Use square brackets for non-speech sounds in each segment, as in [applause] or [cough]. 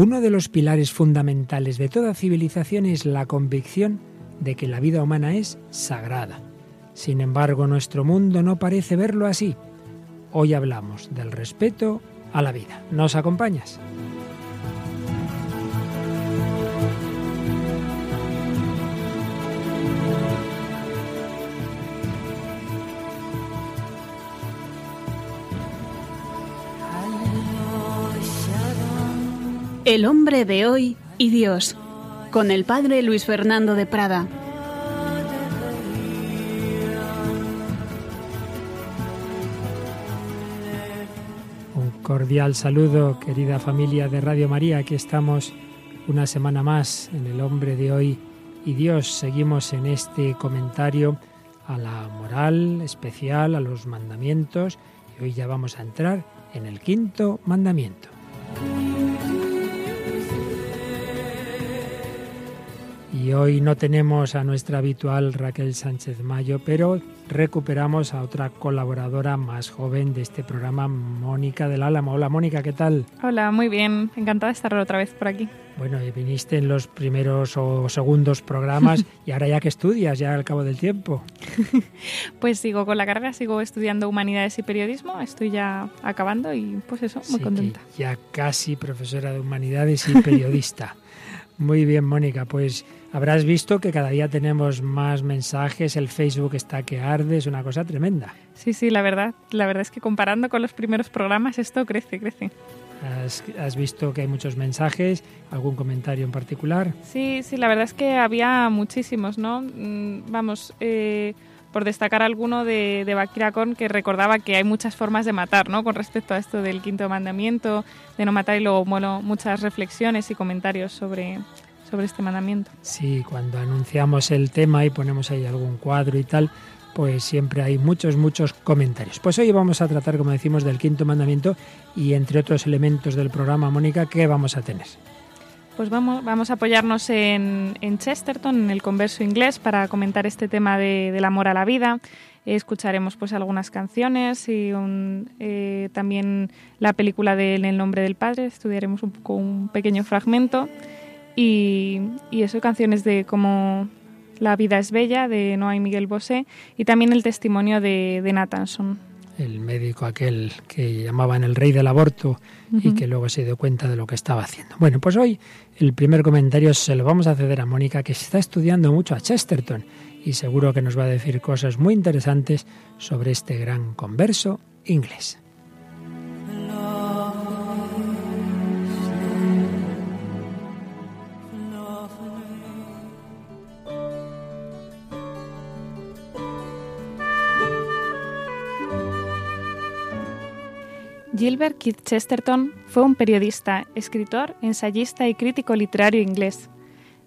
Uno de los pilares fundamentales de toda civilización es la convicción de que la vida humana es sagrada. Sin embargo, nuestro mundo no parece verlo así. Hoy hablamos del respeto a la vida. ¿Nos acompañas? El hombre de hoy y Dios, con el padre Luis Fernando de Prada. Un cordial saludo, querida familia de Radio María. Aquí estamos una semana más en El hombre de hoy y Dios. Seguimos en este comentario a la moral especial, a los mandamientos, y hoy ya vamos a entrar en el quinto mandamiento. Y hoy no tenemos a nuestra habitual Raquel Sánchez Mayo, pero recuperamos a otra colaboradora más joven de este programa, Mónica del Álamo. Hola Mónica, ¿qué tal? Hola, muy bien. Encantada de estar otra vez por aquí. Bueno, viniste en los primeros o segundos programas [laughs] y ahora ya que estudias, ya al cabo del tiempo. [laughs] pues sigo con la carrera, sigo estudiando humanidades y periodismo, estoy ya acabando y pues eso, muy contenta. ya casi profesora de humanidades y periodista. [laughs] Muy bien, Mónica, pues habrás visto que cada día tenemos más mensajes, el Facebook está que arde, es una cosa tremenda. Sí, sí, la verdad, la verdad es que comparando con los primeros programas esto crece, crece. ¿Has, visto que hay muchos mensajes? ¿Algún comentario en particular? Sí, sí, la verdad es que había muchísimos, ¿no? Mm, vamos, eh, por destacar alguno de, de Bakira que recordaba que hay muchas formas de matar, ¿no? Con respecto a esto del quinto mandamiento, de no matar, y luego, bueno, muchas reflexiones y comentarios sobre, sobre este mandamiento. Sí, cuando anunciamos el tema y ponemos ahí algún cuadro y tal, pues siempre hay muchos, muchos comentarios. Pues hoy vamos a tratar, como decimos, del quinto mandamiento y entre otros elementos del programa, Mónica, ¿qué vamos a tener? Pues vamos, vamos a apoyarnos en, Chesterton, en el converso inglés, para comentar este tema del amor a la vida. Escucharemos pues algunas canciones y eh, también la película de En el nombre del Padre. Estudiaremos un, poco, un pequeño fragmento. Y, y eso, canciones de como La vida es bella, de Noah y Miguel Bosé, y también el testimonio de, de Nathanson el médico aquel que llamaban el rey del aborto y que luego se dio cuenta de lo que estaba haciendo. Bueno, pues hoy el primer comentario se lo vamos a ceder a Mónica, que está estudiando mucho a Chesterton y seguro que nos va a decir cosas muy interesantes sobre este gran converso inglés. Gilbert Keith Chesterton fue un periodista, escritor, ensayista y crítico literario inglés.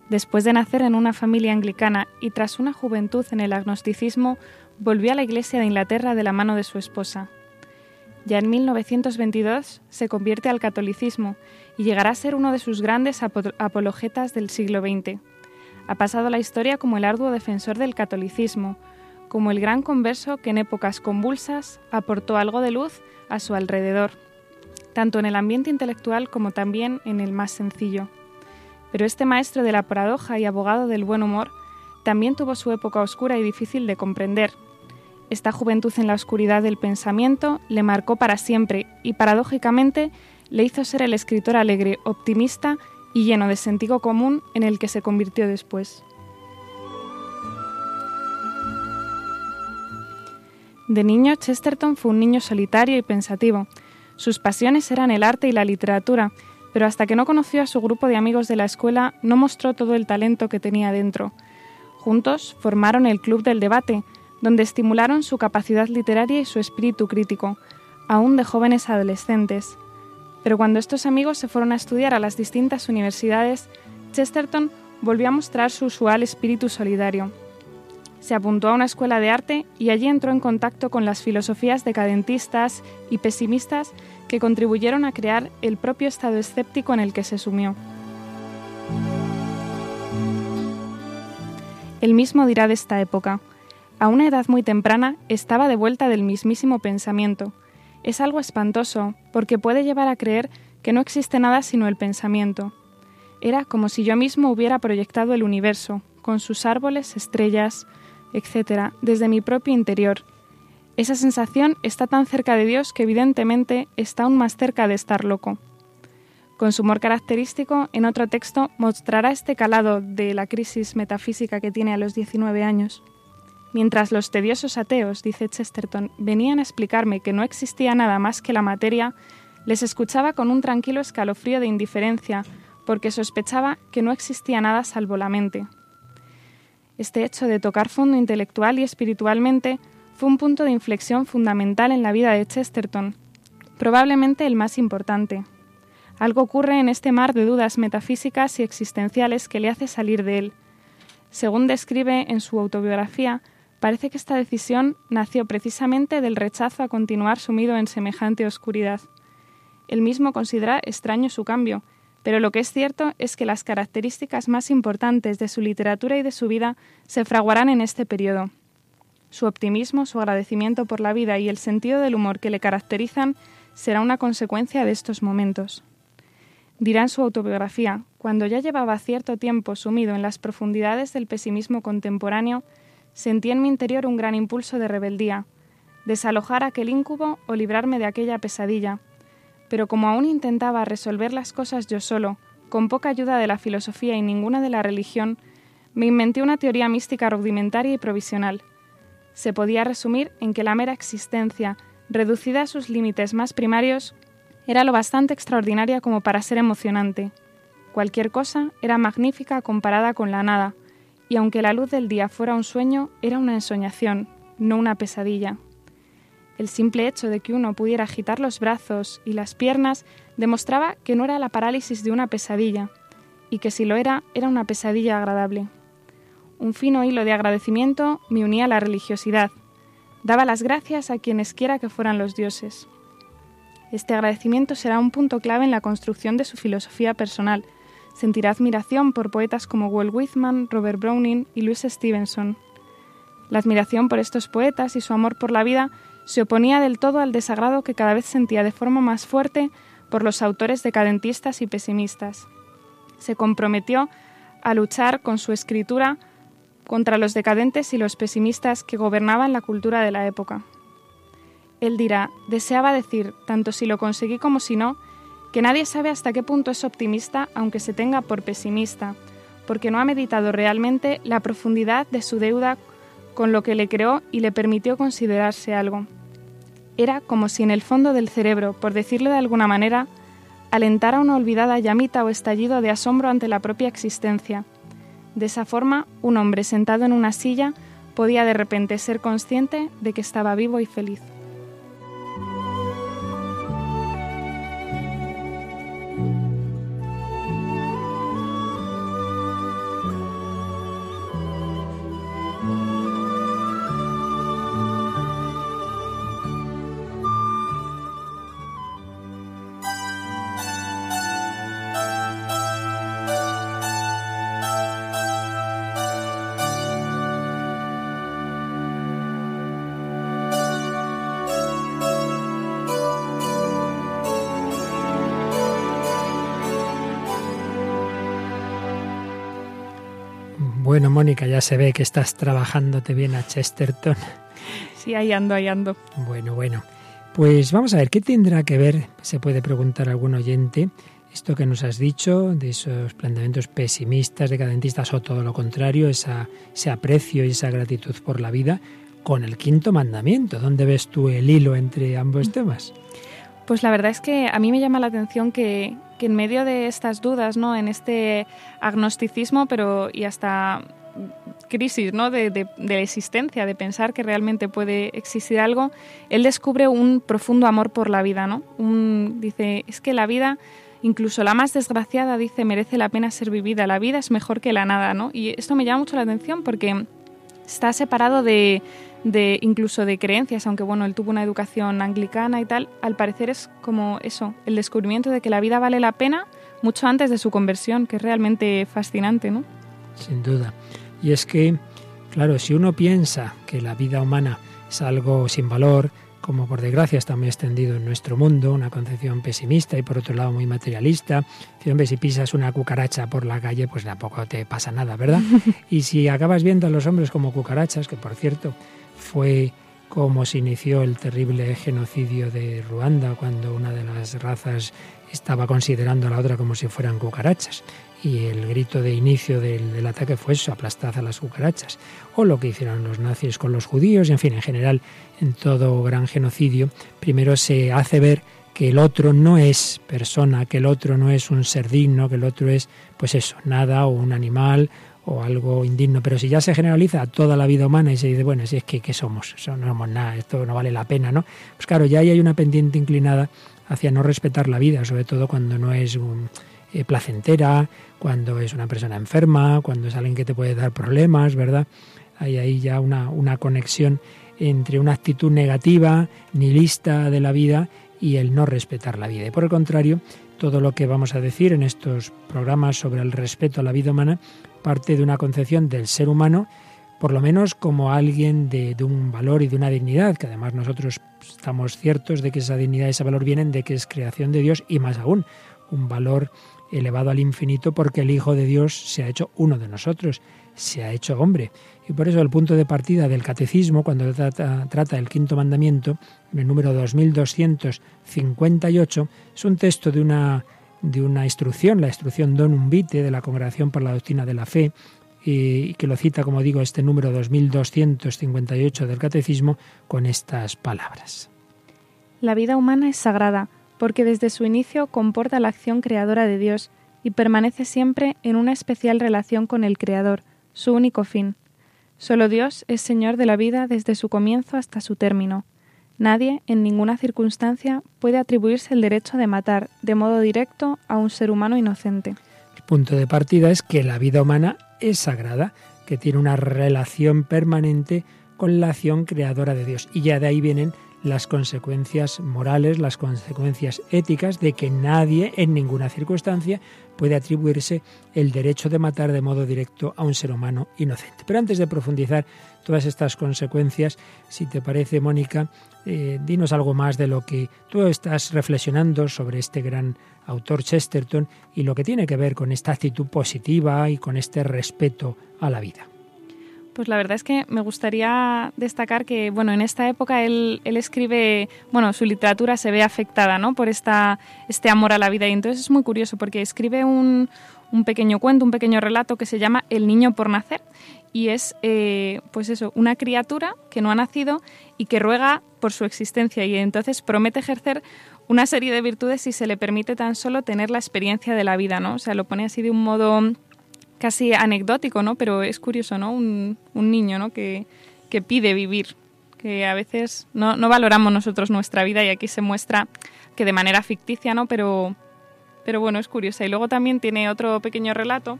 Después de nacer en una familia anglicana y tras una juventud en el agnosticismo, volvió a la Iglesia de Inglaterra de la mano de su esposa. Ya en 1922 se convierte al catolicismo y llegará a ser uno de sus grandes apologetas del siglo XX. Ha pasado la historia como el arduo defensor del catolicismo, como el gran converso que en épocas convulsas aportó algo de luz a su alrededor, tanto en el ambiente intelectual como también en el más sencillo. Pero este maestro de la paradoja y abogado del buen humor también tuvo su época oscura y difícil de comprender. Esta juventud en la oscuridad del pensamiento le marcó para siempre y paradójicamente le hizo ser el escritor alegre, optimista y lleno de sentido común en el que se convirtió después. De niño, Chesterton fue un niño solitario y pensativo. Sus pasiones eran el arte y la literatura, pero hasta que no conoció a su grupo de amigos de la escuela no mostró todo el talento que tenía dentro. Juntos formaron el Club del Debate, donde estimularon su capacidad literaria y su espíritu crítico, aún de jóvenes adolescentes. Pero cuando estos amigos se fueron a estudiar a las distintas universidades, Chesterton volvió a mostrar su usual espíritu solidario se apuntó a una escuela de arte y allí entró en contacto con las filosofías decadentistas y pesimistas que contribuyeron a crear el propio estado escéptico en el que se sumió. El mismo dirá de esta época. A una edad muy temprana estaba de vuelta del mismísimo pensamiento. Es algo espantoso, porque puede llevar a creer que no existe nada sino el pensamiento. Era como si yo mismo hubiera proyectado el universo, con sus árboles, estrellas, etc., desde mi propio interior. Esa sensación está tan cerca de Dios que evidentemente está aún más cerca de estar loco. Con su humor característico, en otro texto mostrará este calado de la crisis metafísica que tiene a los 19 años. Mientras los tediosos ateos, dice Chesterton, venían a explicarme que no existía nada más que la materia, les escuchaba con un tranquilo escalofrío de indiferencia, porque sospechaba que no existía nada salvo la mente. Este hecho de tocar fondo intelectual y espiritualmente fue un punto de inflexión fundamental en la vida de Chesterton, probablemente el más importante. Algo ocurre en este mar de dudas metafísicas y existenciales que le hace salir de él. Según describe en su autobiografía, parece que esta decisión nació precisamente del rechazo a continuar sumido en semejante oscuridad. Él mismo considera extraño su cambio, pero lo que es cierto es que las características más importantes de su literatura y de su vida se fraguarán en este periodo. Su optimismo, su agradecimiento por la vida y el sentido del humor que le caracterizan será una consecuencia de estos momentos. Dirá en su autobiografía, cuando ya llevaba cierto tiempo sumido en las profundidades del pesimismo contemporáneo, sentí en mi interior un gran impulso de rebeldía, desalojar aquel incubo o librarme de aquella pesadilla. Pero como aún intentaba resolver las cosas yo solo, con poca ayuda de la filosofía y ninguna de la religión, me inventé una teoría mística rudimentaria y provisional. Se podía resumir en que la mera existencia, reducida a sus límites más primarios, era lo bastante extraordinaria como para ser emocionante. Cualquier cosa era magnífica comparada con la nada, y aunque la luz del día fuera un sueño, era una ensoñación, no una pesadilla. El simple hecho de que uno pudiera agitar los brazos y las piernas demostraba que no era la parálisis de una pesadilla, y que si lo era, era una pesadilla agradable. Un fino hilo de agradecimiento me unía a la religiosidad. Daba las gracias a quienes quiera que fueran los dioses. Este agradecimiento será un punto clave en la construcción de su filosofía personal. Sentirá admiración por poetas como Walt Whitman, Robert Browning y Louis Stevenson. La admiración por estos poetas y su amor por la vida se oponía del todo al desagrado que cada vez sentía de forma más fuerte por los autores decadentistas y pesimistas. Se comprometió a luchar con su escritura contra los decadentes y los pesimistas que gobernaban la cultura de la época. Él dirá, deseaba decir, tanto si lo conseguí como si no, que nadie sabe hasta qué punto es optimista aunque se tenga por pesimista, porque no ha meditado realmente la profundidad de su deuda con lo que le creó y le permitió considerarse algo. Era como si en el fondo del cerebro, por decirlo de alguna manera, alentara una olvidada llamita o estallido de asombro ante la propia existencia. De esa forma, un hombre sentado en una silla podía de repente ser consciente de que estaba vivo y feliz. Bueno, Mónica, ya se ve que estás trabajándote bien a Chesterton. Sí, ahí ando, ahí ando. Bueno, bueno. Pues vamos a ver, ¿qué tendrá que ver, se puede preguntar algún oyente, esto que nos has dicho, de esos planteamientos pesimistas, decadentistas o todo lo contrario, esa, ese aprecio y esa gratitud por la vida, con el quinto mandamiento? ¿Dónde ves tú el hilo entre ambos temas? Pues la verdad es que a mí me llama la atención que, que en medio de estas dudas, ¿no? En este agnosticismo, pero y hasta crisis ¿no? de, la existencia, de pensar que realmente puede existir algo, él descubre un profundo amor por la vida. ¿no? Dice, es que la vida, incluso la más desgraciada, dice, merece la pena ser vivida. La vida es mejor que la nada. ¿no? Y esto me llama mucho la atención porque está separado de, de incluso de creencias, aunque bueno, él tuvo una educación anglicana y tal, al parecer es como eso, el descubrimiento de que la vida vale la pena mucho antes de su conversión, que es realmente fascinante, ¿no? Sin duda. Y es que, claro, si uno piensa que la vida humana es algo sin valor, como por desgracia está muy extendido en nuestro mundo, una concepción pesimista y por otro lado muy materialista. Si, si pisas una cucaracha por la calle, pues tampoco te pasa nada, ¿verdad? [laughs] y si acabas viendo a los hombres como cucarachas, que por cierto fue como se inició el terrible genocidio de Ruanda, cuando una de las razas estaba considerando a la otra como si fueran cucarachas. Y el grito de inicio del, ataque fue eso, aplastad a las cucarachas. O lo que hicieron los nazis con los judíos, y en fin, en general, en todo gran genocidio, primero se hace ver que el otro no es persona, que el otro no es un ser digno, que el otro es, pues eso, nada o un animal o algo indigno. Pero si ya se generaliza toda la vida humana y se dice, bueno, si es que ¿qué somos? No somos nada, esto no vale la pena, ¿no? Pues claro, ya ahí hay una pendiente inclinada hacia no respetar la vida, sobre todo cuando no es eh, placentera, cuando es una persona enferma, cuando es alguien que te puede dar problemas, ¿verdad? Hay ahí ya una, una conexión entre una actitud negativa, nihilista de la vida y el no respetar la vida. Y por el contrario, todo lo que vamos a decir en estos programas sobre el respeto a la vida humana parte de una concepción del ser humano, por lo menos como alguien de, un valor y de una dignidad, que además nosotros estamos ciertos de que esa dignidad y ese valor vienen de que es creación de Dios y más aún, un valor elevado al infinito porque el Hijo de Dios se ha hecho uno de nosotros, se ha hecho hombre. Y por eso el punto de partida del catecismo, cuando trata, trata el quinto mandamiento, en el número 2258, es un texto de una de una instrucción, la instrucción Donum Vitae de la Congregación por la Doctrina de la Fe, y que lo cita, como digo, este número 2258 del Catecismo, con estas palabras. La vida humana es sagrada, porque desde su inicio comporta la acción creadora de Dios y permanece siempre en una especial relación con el Creador, su único fin. Solo Dios es Señor de la vida desde su comienzo hasta su término. Nadie, en ninguna circunstancia, puede atribuirse el derecho de matar de modo directo a un ser humano inocente. El punto de partida es que la vida humana es sagrada, que tiene una relación permanente con la acción creadora de Dios. Y ya de ahí vienen las consecuencias morales, las consecuencias éticas de que nadie en ninguna circunstancia puede atribuirse el derecho de matar de modo directo a un ser humano inocente. Pero antes de profundizar todas estas consecuencias, si te parece, Mónica, eh, dinos algo más de lo que tú estás reflexionando sobre este gran autor Chesterton y lo que tiene que ver con esta actitud positiva y con este respeto a la vida. Pues la verdad es que me gustaría destacar que, bueno, en esta época él, él escribe, bueno, su literatura se ve afectada, ¿no? Por esta, este amor a la vida y entonces es muy curioso porque escribe un, un pequeño cuento, un pequeño relato que se llama El niño por nacer y es, eh, pues eso, una criatura que no ha nacido y que ruega por su existencia y entonces promete ejercer una serie de virtudes si se le permite tan solo tener la experiencia de la vida, ¿no? O sea, lo pone así de un modo casi anecdótico, ¿no? Pero es curioso, ¿no? Un, niño, ¿no? Que, que, pide vivir, que a veces no, no valoramos nosotros nuestra vida y aquí se muestra que de manera ficticia, ¿no? Pero, pero bueno, es curiosa. Y luego también tiene otro pequeño relato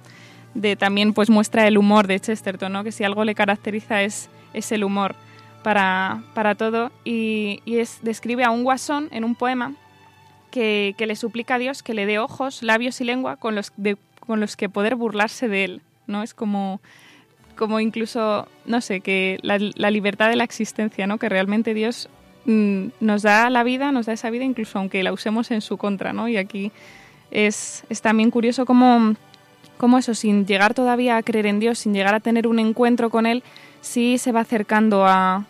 de también pues muestra el humor de Chesterton, ¿no? que si algo le caracteriza es, es el humor para, para todo y, es, describe a un guasón en un poema que, le suplica a Dios que le dé ojos, labios y lengua con los, con los que poder burlarse de él, ¿no? Es como, como incluso, no sé, que la, libertad de la existencia, ¿no? Que realmente Dios mm, nos da la vida, nos da esa vida incluso aunque la usemos en su contra, ¿no? Y aquí es, es también curioso cómo cómo eso, sin llegar todavía a creer en Dios, sin llegar a tener un encuentro con Él, sí se va acercando a,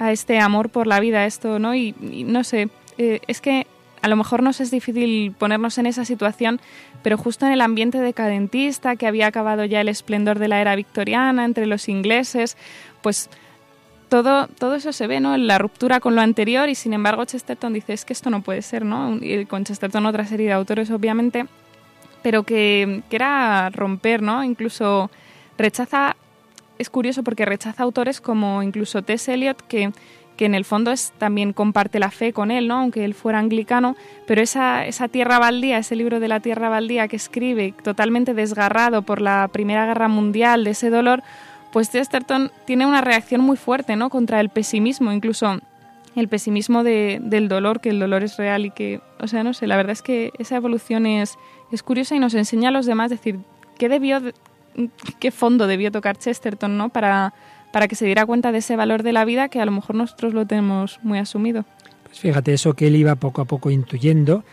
este amor por la vida, esto, ¿no? Y, no sé, eh, es que a lo mejor nos es difícil ponernos en esa situación, pero justo en el ambiente decadentista, que había acabado ya el esplendor de la era victoriana entre los ingleses, pues todo, todo eso se ve, ¿no? La ruptura con lo anterior y sin embargo Chesterton dice, es que esto no puede ser, ¿no? Y con Chesterton otra serie de autores, obviamente, pero que, era romper, ¿no? Incluso rechaza, es curioso porque rechaza autores como incluso T.S. Eliot, que, que en el fondo es, también comparte la fe con él, ¿no? Aunque él fuera anglicano, pero esa, esa tierra baldía, ese libro de la tierra baldía que escribe totalmente desgarrado por la Primera Guerra Mundial, de ese dolor, pues Chesterton tiene una reacción muy fuerte, ¿no? Contra el pesimismo, incluso el pesimismo de, del dolor, que el dolor es real y que, o sea, no sé, la verdad es que esa evolución es, es curiosa y nos enseña a los demás decir qué debió, qué fondo debió tocar Chesterton, ¿no? Para, para que se diera cuenta de ese valor de la vida que a lo mejor nosotros lo tenemos muy asumido. Pues fíjate, eso que él iba poco a poco intuyendo,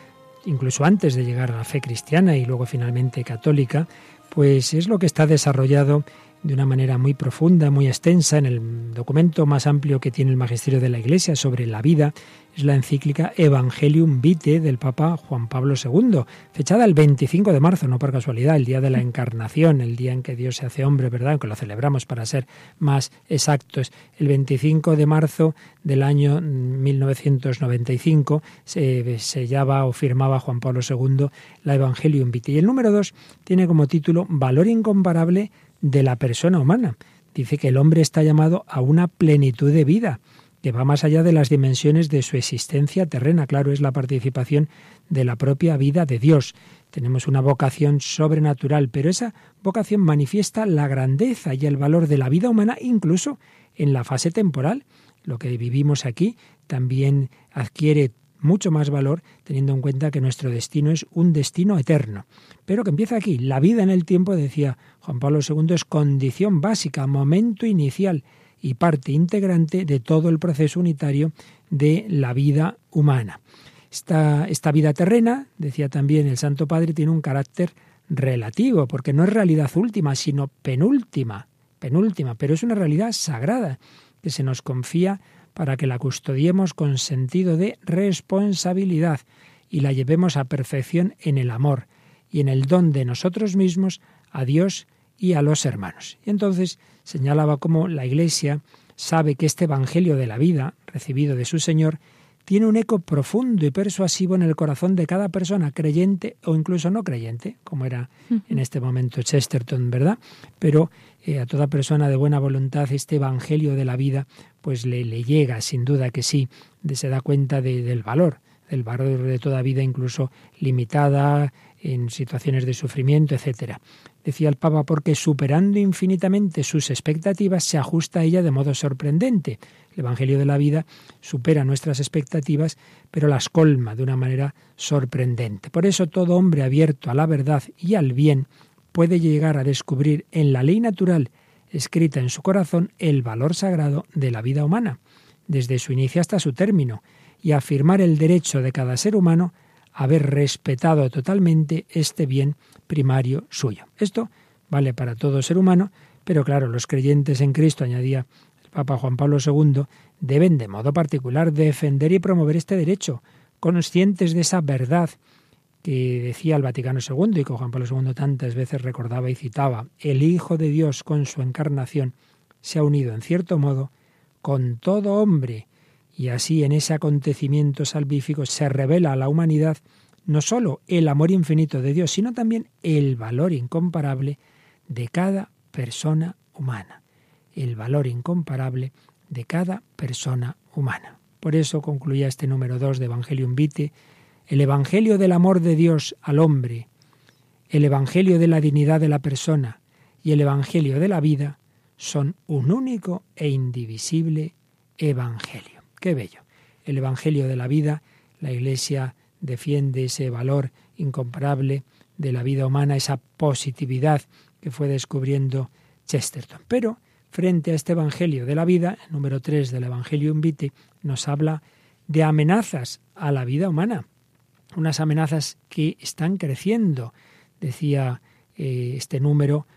incluso antes de llegar a la fe cristiana y luego finalmente católica, pues es lo que está desarrollado de una manera muy profunda, muy extensa, en el documento más amplio que tiene el Magisterio de la Iglesia sobre la vida, es la encíclica Evangelium Vitae del Papa Juan Pablo II, fechada el 25 de marzo, no por casualidad, el día de la Encarnación, el día en que Dios se hace hombre, ¿verdad? Que lo celebramos para ser más exactos. El 25 de marzo del año 1995 se sellaba o firmaba Juan Pablo II la Evangelium Vitae. Y el número 2 tiene como título Valor incomparable de la persona humana. Dice que el hombre está llamado a una plenitud de vida que va más allá de las dimensiones de su existencia terrena. Claro, es la participación de la propia vida de Dios. Tenemos una vocación sobrenatural, pero esa vocación manifiesta la grandeza y el valor de la vida humana incluso en la fase temporal. Lo que vivimos aquí también adquiere mucho más valor teniendo en cuenta que nuestro destino es un destino eterno. Pero que empieza aquí. La vida en el tiempo, decía Juan Pablo II, es condición básica, momento inicial y parte integrante de todo el proceso unitario de la vida humana. Esta, esta vida terrena, decía también el Santo Padre, tiene un carácter relativo, porque no es realidad última, sino penúltima, penúltima, pero es una realidad sagrada que se nos confía para que la custodiemos con sentido de responsabilidad y la llevemos a perfección en el amor y en el don de nosotros mismos a Dios y a los hermanos. Y entonces señalaba cómo la Iglesia sabe que este Evangelio de la vida, recibido de su Señor, tiene un eco profundo y persuasivo en el corazón de cada persona, creyente o incluso no creyente, como era en este momento Chesterton, ¿verdad? Pero eh, a toda persona de buena voluntad este Evangelio de la vida, pues le, le llega, sin duda que sí, de, se da cuenta del valor, del valor de toda vida, incluso limitada en situaciones de sufrimiento, etcétera. Decía el Papa, porque superando infinitamente sus expectativas, se ajusta a ella de modo sorprendente. El Evangelio de la vida supera nuestras expectativas, pero las colma de una manera sorprendente. Por eso todo hombre abierto a la verdad y al bien puede llegar a descubrir en la ley natural escrita en su corazón el valor sagrado de la vida humana, desde su inicio hasta su término, y afirmar el derecho de cada ser humano a haber respetado totalmente este bien primario suyo. Esto vale para todo ser humano, pero claro, los creyentes en Cristo, añadía Papa Juan Pablo II, deben de modo particular defender y promover este derecho, conscientes de esa verdad que decía el Vaticano II y que Juan Pablo II tantas veces recordaba y citaba, el Hijo de Dios con su encarnación se ha unido en cierto modo con todo hombre, y así en ese acontecimiento salvífico se revela a la humanidad no sólo el amor infinito de Dios, sino también el valor incomparable de cada persona humana el valor incomparable de cada persona humana. Por eso concluía este número 2 de Evangelium Vitae, el Evangelio del amor de Dios al hombre, el Evangelio de la dignidad de la persona y el Evangelio de la vida son un único e indivisible Evangelio. Qué bello. El Evangelio de la vida, la Iglesia defiende ese valor incomparable de la vida humana, esa positividad que fue descubriendo Chesterton. Pero frente a este Evangelio de la vida, el número 3 del Evangelio Vitae, nos habla de amenazas a la vida humana, unas amenazas que están creciendo. Decía eh, este número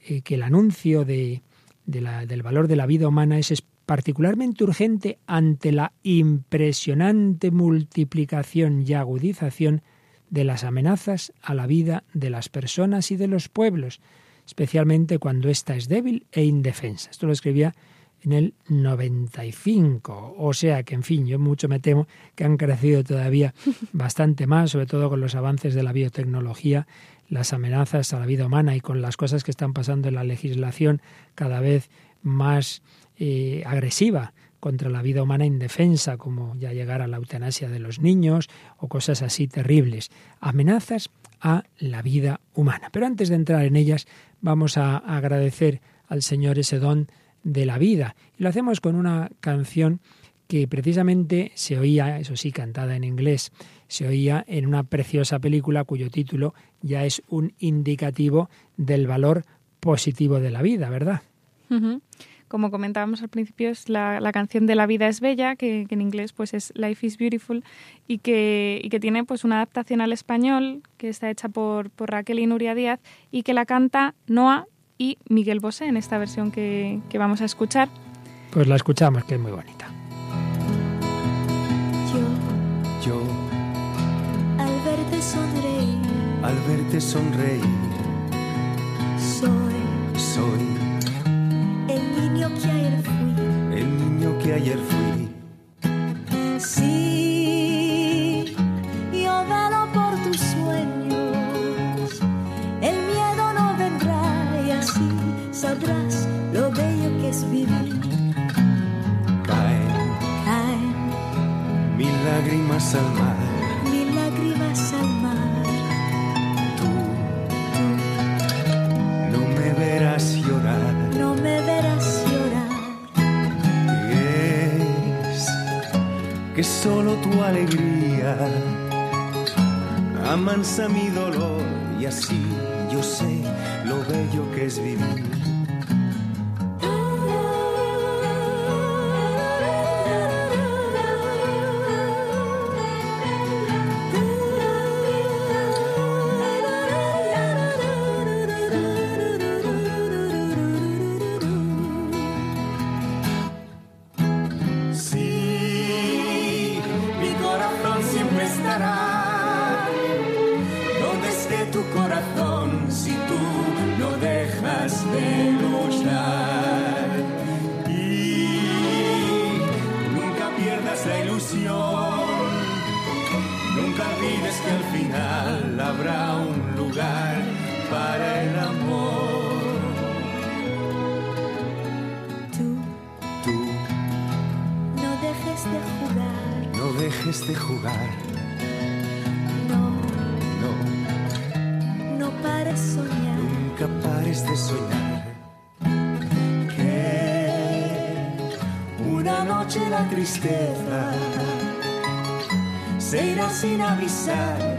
eh, que el anuncio de, del valor de la vida humana es particularmente urgente ante la impresionante multiplicación y agudización de las amenazas a la vida de las personas y de los pueblos, especialmente cuando ésta es débil e indefensa. Esto lo escribía en el 95. O sea que, en fin, yo mucho me temo que han crecido todavía [laughs] bastante más, sobre todo con los avances de la biotecnología, las amenazas a la vida humana y con las cosas que están pasando en la legislación cada vez más eh, agresiva contra la vida humana indefensa, como ya llegar a la eutanasia de los niños o cosas así terribles. Amenazas a la vida humana. Pero antes de entrar en ellas, vamos a agradecer al Señor ese don de la vida. Y lo hacemos con una canción que precisamente se oía, eso sí, cantada en inglés, se oía en una preciosa película cuyo título ya es un indicativo del valor positivo de la vida, ¿verdad? como comentábamos al principio, es la, canción de La vida es bella, que, en inglés pues es Life is Beautiful, y que, que tiene pues una adaptación al español que está hecha por, por Raquel y Nuria Díaz y que la canta Noah y Miguel Bosé en esta versión que, que vamos a escuchar. Pues la escuchamos, que es muy bonita. Yo, yo, al verte sonreír, al verte sonreír, soy, soy que ayer fui. El niño que ayer fui. Sí, sabrás lo bello que es vivir. Caen, caen mil lágrimas al mar. Mil lágrimas al mar. Tú, tú no me verás llorar. No me verás que solo tu alegría amansa mi dolor y así yo sé lo bello que es vivir.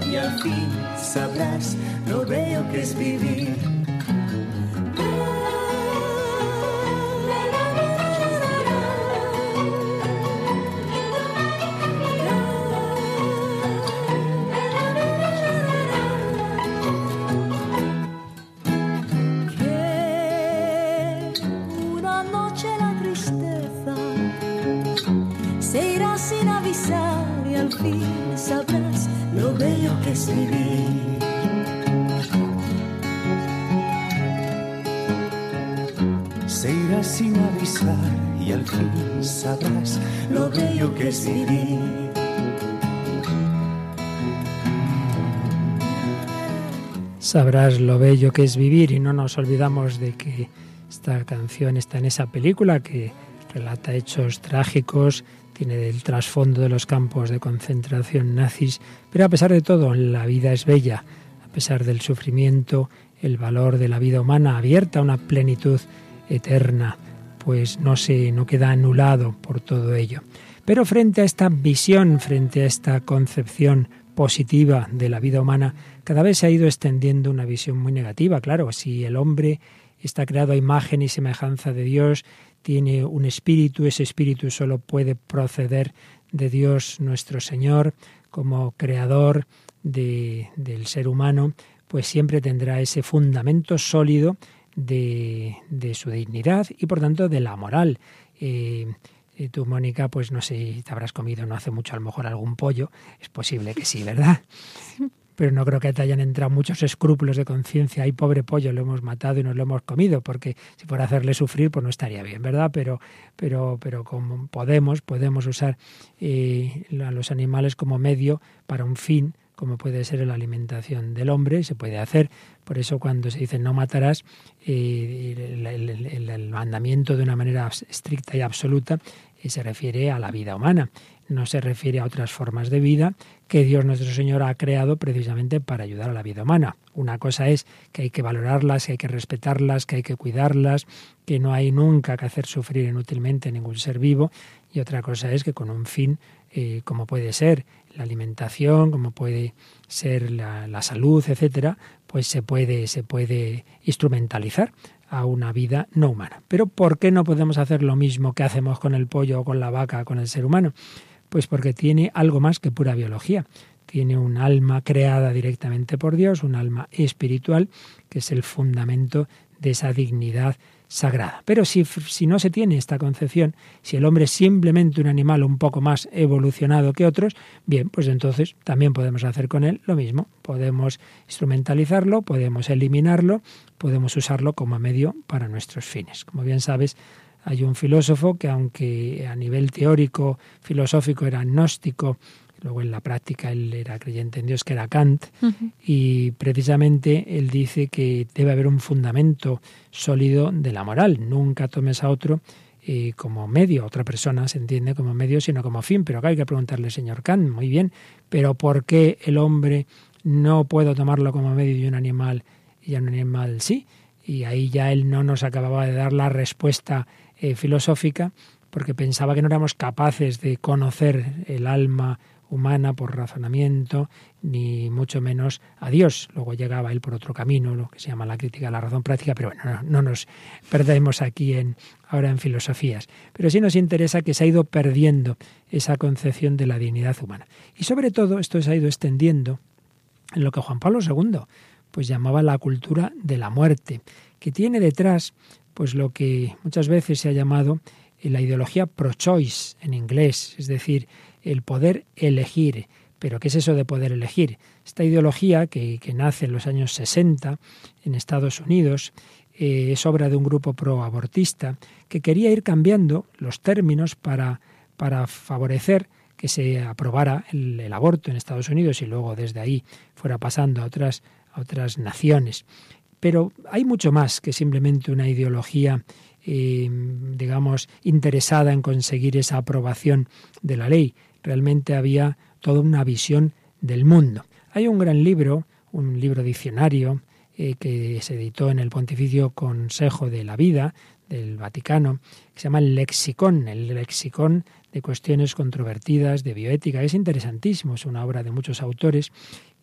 Y al fin sabrás lo bello que es vivir. Sabrás lo bello que es vivir y no nos olvidamos de que esta canción está en esa película que relata hechos trágicos tiene el trasfondo de los campos de concentración nazis, pero a pesar de todo, la vida es bella, a pesar del sufrimiento, el valor de la vida humana abierta a una plenitud eterna, pues no se no queda anulado por todo ello. Pero frente a esta visión, frente a esta concepción positiva de la vida humana, cada vez se ha ido extendiendo una visión muy negativa. Claro, si el hombre está creado a imagen y semejanza de Dios, tiene un espíritu, ese espíritu solo puede proceder de Dios nuestro Señor como creador de, del ser humano, pues siempre tendrá ese fundamento sólido de, de su dignidad y por tanto de la moral. Eh, eh, tú, Mónica, pues no sé, te habrás comido no hace mucho a lo mejor algún pollo, es posible que sí, ¿verdad? pero no creo que te hayan entrado muchos escrúpulos de conciencia. Ay, pobre pollo, lo hemos matado y nos lo hemos comido, porque si fuera hacerle sufrir, pues no estaría bien, ¿verdad? Pero, pero, pero como podemos, podemos usar eh, a los animales como medio para un fin como puede ser la alimentación del hombre, se puede hacer. Por eso cuando se dice no matarás, eh, el, mandamiento de una manera estricta y absoluta eh, se refiere a la vida humana no se refiere a otras formas de vida que Dios nuestro Señor ha creado precisamente para ayudar a la vida humana. Una cosa es que hay que valorarlas, que hay que respetarlas, que hay que cuidarlas, que no hay nunca que hacer sufrir inútilmente ningún ser vivo, y otra cosa es que con un fin eh, como puede ser la alimentación, como puede ser la, salud, etcétera, pues se puede, se puede instrumentalizar a una vida no humana. Pero ¿por qué no podemos hacer lo mismo que hacemos con el pollo o con la vaca, con el ser humano? Pues porque tiene algo más que pura biología. Tiene un alma creada directamente por Dios, un alma espiritual, que es el fundamento de esa dignidad sagrada. Pero si, si, no se tiene esta concepción, si el hombre es simplemente un animal un poco más evolucionado que otros, bien, pues entonces también podemos hacer con él lo mismo. Podemos instrumentalizarlo, podemos eliminarlo, podemos usarlo como medio para nuestros fines. Como bien sabes, hay un filósofo que aunque a nivel teórico, filosófico era agnóstico, luego en la práctica él era creyente en Dios, que era Kant, y precisamente él dice que debe haber un fundamento sólido de la moral. Nunca tomes a otro eh, como medio, otra persona se entiende como medio, sino como fin. Pero acá hay que preguntarle, señor Kant, muy bien, pero ¿por qué el hombre no puedo tomarlo como medio de un animal y a un animal sí? Y ahí ya él no nos acababa de dar la respuesta eh, filosófica porque pensaba que no éramos capaces de conocer el alma humana por razonamiento, ni mucho menos a Dios. Luego llegaba él por otro camino, lo que se llama la crítica de la razón práctica, pero bueno, no, nos perdemos aquí en, ahora en filosofías. Pero sí nos interesa que se ha ido perdiendo esa concepción de la dignidad humana. Y sobre todo esto se ha ido extendiendo en lo que Juan Pablo II pues llamaba la cultura de la muerte, que tiene detrás pues lo que muchas veces se ha llamado la ideología pro-choice en inglés, es decir, el poder elegir. Pero ¿qué es eso de poder elegir? Esta ideología que, nace en los años 60 en Estados Unidos eh, es obra de un grupo pro-abortista que quería ir cambiando los términos para, para favorecer que se aprobara el, aborto en Estados Unidos y luego desde ahí fuera pasando a otras, a otras naciones. Pero hay mucho más que simplemente una ideología eh, digamos, interesada en conseguir esa aprobación de la ley realmente había toda una visión del mundo. Hay un gran libro, un libro diccionario, eh, que se editó en el Pontificio Consejo de la Vida del Vaticano, que se llama el Lexicón, el Lexicón de cuestiones controvertidas de bioética. Es interesantísimo, es una obra de muchos autores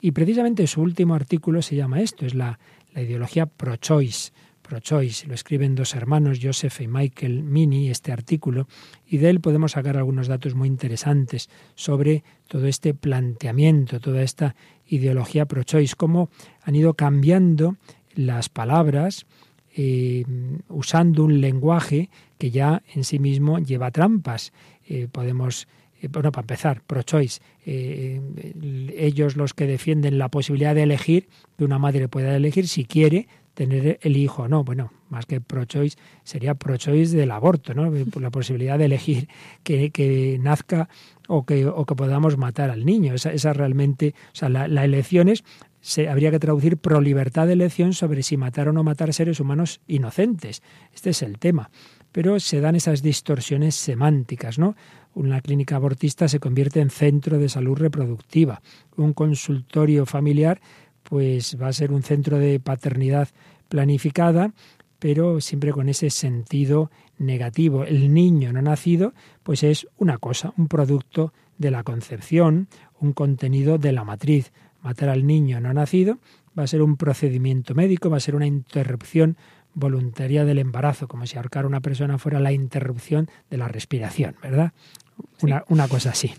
y precisamente su último artículo se llama esto, es la, la ideología pro-choice, pro-choice. Lo escriben dos hermanos, Joseph y Michael Mini, este artículo, y de él podemos sacar algunos datos muy interesantes sobre todo este planteamiento, toda esta ideología pro-choice, cómo han ido cambiando las palabras, eh, usando un lenguaje que ya en sí mismo lleva trampas. Eh, podemos eh, bueno, para empezar, pro-choice, ellos los que defienden la posibilidad de elegir, que una madre pueda elegir si quiere tener el hijo no. Bueno, más que pro-choice, sería pro-choice del aborto, ¿no? [laughs] La posibilidad de elegir que, nazca o que, o que podamos matar al niño. Esa, esa realmente, o sea, la, elección es se habría que traducir pro libertad de elección sobre si matar o no matar seres humanos inocentes. Este es el tema. Pero se dan esas distorsiones semánticas, ¿no? Una clínica abortista se convierte en centro de salud reproductiva. Un consultorio familiar pues va a ser un centro de paternidad planificada, pero siempre con ese sentido negativo. El niño no nacido, pues es una cosa, un producto de la concepción, un contenido de la matriz. Matar al niño no nacido va a ser un procedimiento médico, va a ser una interrupción voluntaria del embarazo, como si ahorcar a una persona fuera la interrupción de la respiración, ¿verdad? Una, cosa así.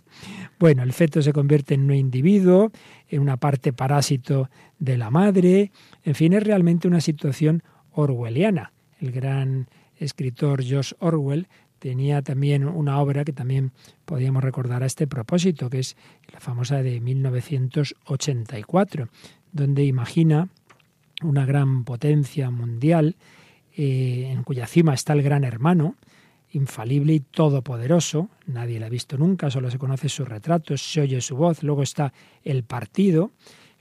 Bueno, el feto se convierte en un individuo, en una parte parásito de la madre, en fin, es realmente una situación orwelliana. El gran escritor George Orwell tenía también una obra que también podríamos recordar a este propósito, que es la famosa de 1984, donde imagina una gran potencia mundial eh, en cuya cima está el gran hermano, infalible y todopoderoso, nadie la ha visto nunca, solo se conoce su retrato, se oye su voz, luego está el partido,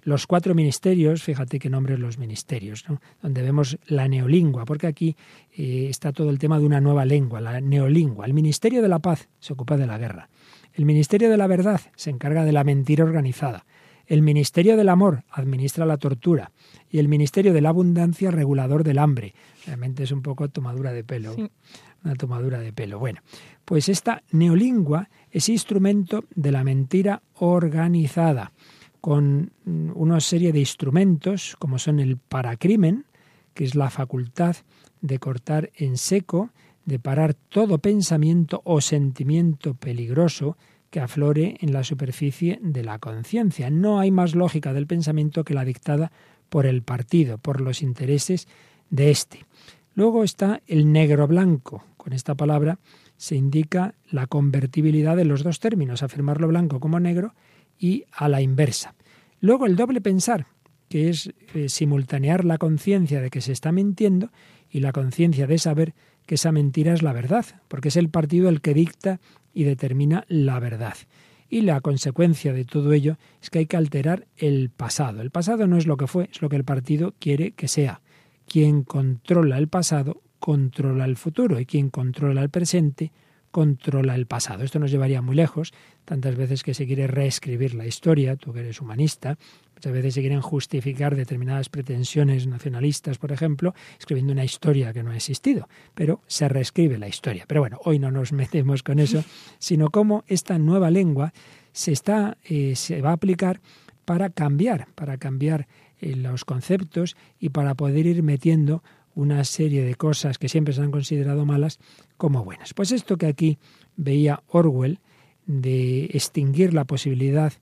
los cuatro ministerios, fíjate qué nombres los ministerios, donde vemos la neolingua, porque aquí eh, está todo el tema de una nueva lengua, la neolingua. El Ministerio de la Paz se ocupa de la guerra. El Ministerio de la Verdad se encarga de la mentira organizada. El Ministerio del Amor administra la tortura y el Ministerio de la Abundancia regulador del hambre. Realmente es un poco tomadura de pelo. Una tomadura de pelo. Bueno, pues esta neolingua es instrumento de la mentira organizada, con mm, una serie de instrumentos, como son el paracrimen, que es la facultad de cortar en seco, de parar todo pensamiento o sentimiento peligroso que aflore en la superficie de la conciencia. No hay más lógica del pensamiento que la dictada por el partido, por los intereses de éste. Luego está el negro blanco. Con esta palabra se indica la convertibilidad de los dos términos, afirmarlo blanco como negro y a la inversa. Luego el doble pensar, que es eh, simultanear la conciencia de que se está mintiendo y la conciencia de saber que esa mentira es la verdad, porque es el partido el que dicta y determina la verdad. Y la consecuencia de todo ello es que hay que alterar el pasado. El pasado no es lo que fue, es lo que el partido quiere que sea. Quien controla el pasado controla el futuro y quien controla el presente controla el pasado. Esto nos llevaría muy lejos, tantas veces que se quiere reescribir la historia, tú que eres humanista, muchas veces se quieren justificar determinadas pretensiones nacionalistas, por ejemplo, escribiendo una historia que no ha existido, pero se reescribe la historia. Pero bueno, hoy no nos [laughs] metemos con eso, sino cómo esta nueva lengua se, está, eh, se va a aplicar para cambiar, para cambiar eh, los conceptos y para poder ir metiendo una serie de cosas que siempre se han considerado malas como buenas. Pues esto que aquí veía Orwell de extinguir la posibilidad